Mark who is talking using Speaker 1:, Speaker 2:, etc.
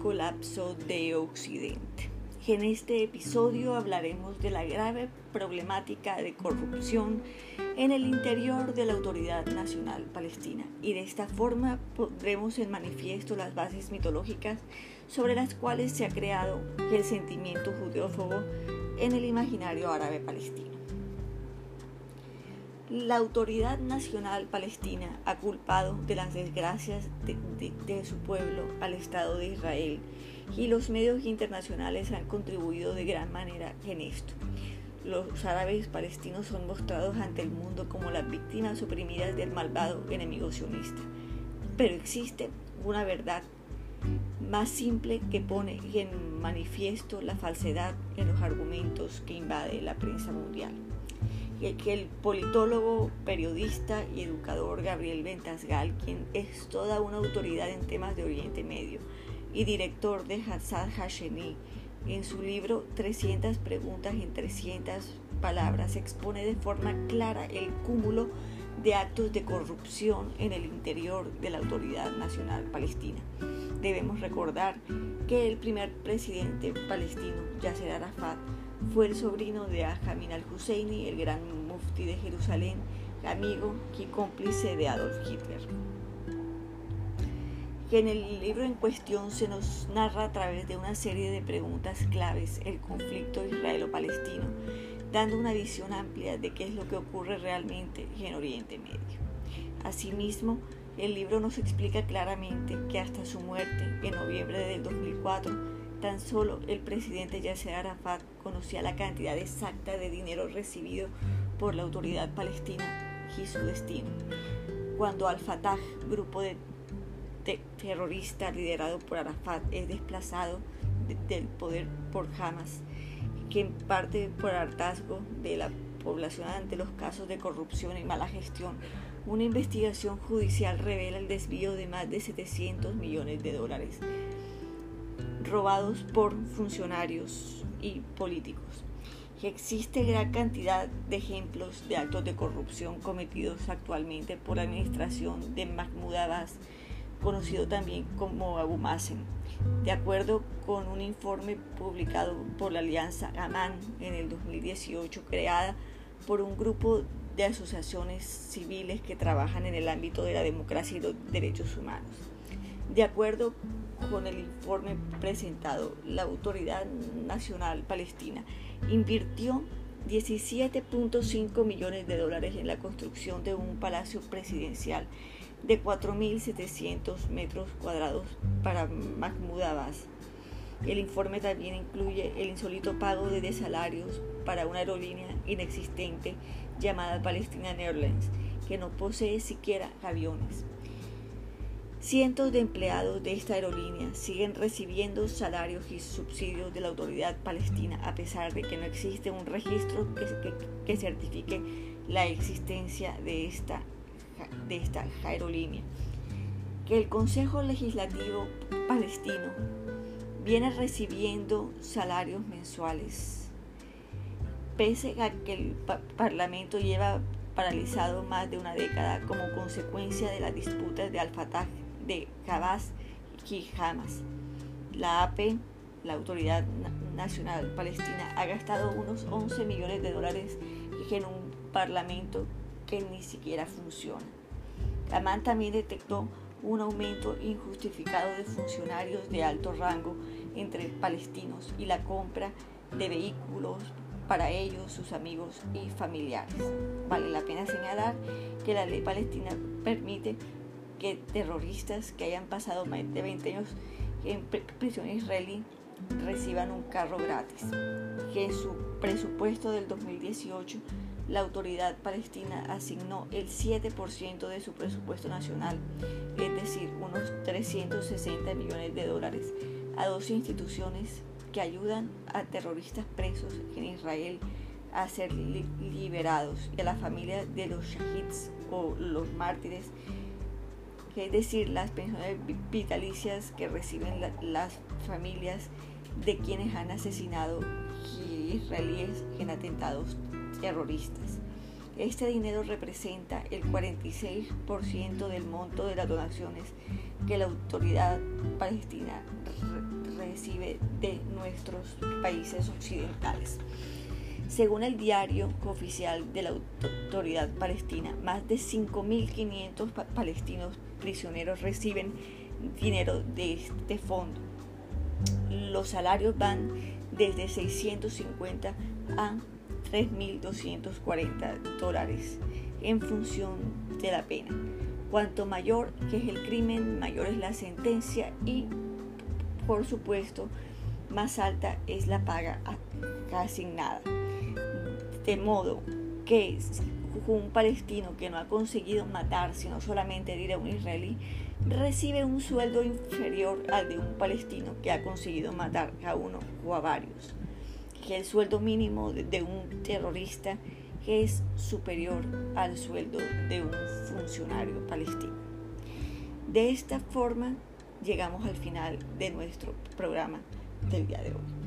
Speaker 1: colapso de Occidente. En este episodio hablaremos de la grave problemática de corrupción en el interior de la Autoridad Nacional Palestina y de esta forma pondremos en manifiesto las bases mitológicas sobre las cuales se ha creado el sentimiento judeófobo en el imaginario árabe palestino. La Autoridad Nacional Palestina ha culpado de las desgracias de, su pueblo al Estado de Israel y los medios internacionales han contribuido de gran manera en esto. Los árabes palestinos son mostrados ante el mundo como las víctimas oprimidas del malvado enemigo sionista. Pero existe una verdad más simple que pone en manifiesto la falsedad en los argumentos que invade la prensa mundial que el politólogo, periodista y educador Gabriel Ventasgal, quien es toda una autoridad en temas de Oriente Medio y director de Hassad Hashemi, en su libro 300 preguntas en 300 palabras expone de forma clara el cúmulo de actos de corrupción en el interior de la Autoridad Nacional Palestina. Debemos recordar que el primer presidente palestino, Yasser Arafat, fue el sobrino de Ajamin al-Husseini, el gran mufti de Jerusalén, amigo y cómplice de Adolf Hitler. en el libro en cuestión se nos narra a través de una serie de preguntas claves el conflicto israelo-palestino, dando una visión amplia de qué es lo que ocurre realmente en Oriente Medio. Asimismo, el libro nos explica claramente que hasta su muerte en noviembre del 2004, Tan solo el presidente Yasser Arafat conocía la cantidad exacta de dinero recibido por la autoridad palestina y su destino. Cuando Al-Fatah, grupo de, terrorista liderado por Arafat, es desplazado del poder por Hamas, que en parte por hartazgo de la población ante los casos de corrupción y mala gestión, una investigación judicial revela el desvío de más de 700 millones de dólares robados por funcionarios y políticos. existe gran cantidad de ejemplos de actos de corrupción cometidos actualmente por la administración de Mahmoud Abbas, conocido también como Abu Mazen. De acuerdo con un informe publicado por la Alianza Amán en el 2018, creada por un grupo de asociaciones civiles que trabajan en el ámbito de la democracia y los derechos humanos. De acuerdo con el informe presentado, la Autoridad Nacional Palestina invirtió 17.5 millones de dólares en la construcción de un palacio presidencial de 4.700 metros cuadrados para Mahmoud Abbas. El informe también incluye el insólito pago de salarios para una aerolínea inexistente llamada Palestina Airlines, que no posee siquiera aviones. Cientos de empleados de esta aerolínea siguen recibiendo salarios y subsidios de la autoridad palestina a pesar de que no existe un registro que, certifique la existencia de esta, de esta aerolínea. Que el Consejo Legislativo palestino viene recibiendo salarios mensuales, pese a que el Parlamento lleva paralizado más de una década como consecuencia de las disputas de Al-Fatah de Jabás y Hamas. La AP, la Autoridad Nacional Palestina, ha gastado unos 11 millones de dólares en un parlamento que ni siquiera funciona. Amán también detectó un aumento injustificado de funcionarios de alto rango entre palestinos y la compra de vehículos para ellos, sus amigos y familiares. Vale la pena señalar que la ley palestina permite que terroristas que hayan pasado más de 20 años en prisión israelí reciban un carro gratis. Que en su presupuesto del 2018 la autoridad palestina asignó el 7% de su presupuesto nacional, es decir, unos 360 millones de dólares, a dos instituciones que ayudan a terroristas presos en Israel a ser liberados y a la familia de los shahids o los mártires es decir, las pensiones vitalicias que reciben las familias de quienes han asesinado israelíes en atentados terroristas. Este dinero representa el 46% del monto de las donaciones que la autoridad palestina recibe de nuestros países occidentales. Según el diario oficial de la autoridad palestina, más de 5.500 palestinos prisioneros reciben dinero de este fondo. Los salarios van desde 650 a 3.240 dólares en función de la pena. Cuanto mayor que es el crimen, mayor es la sentencia y, por supuesto, más alta es la paga asignada. De modo que un palestino que no ha conseguido matar, sino solamente herir a un israelí, recibe un sueldo inferior al de un palestino que ha conseguido matar a uno o a varios. Que el sueldo mínimo de un terrorista es superior al sueldo de un funcionario palestino. De esta forma llegamos al final de nuestro programa del día de hoy.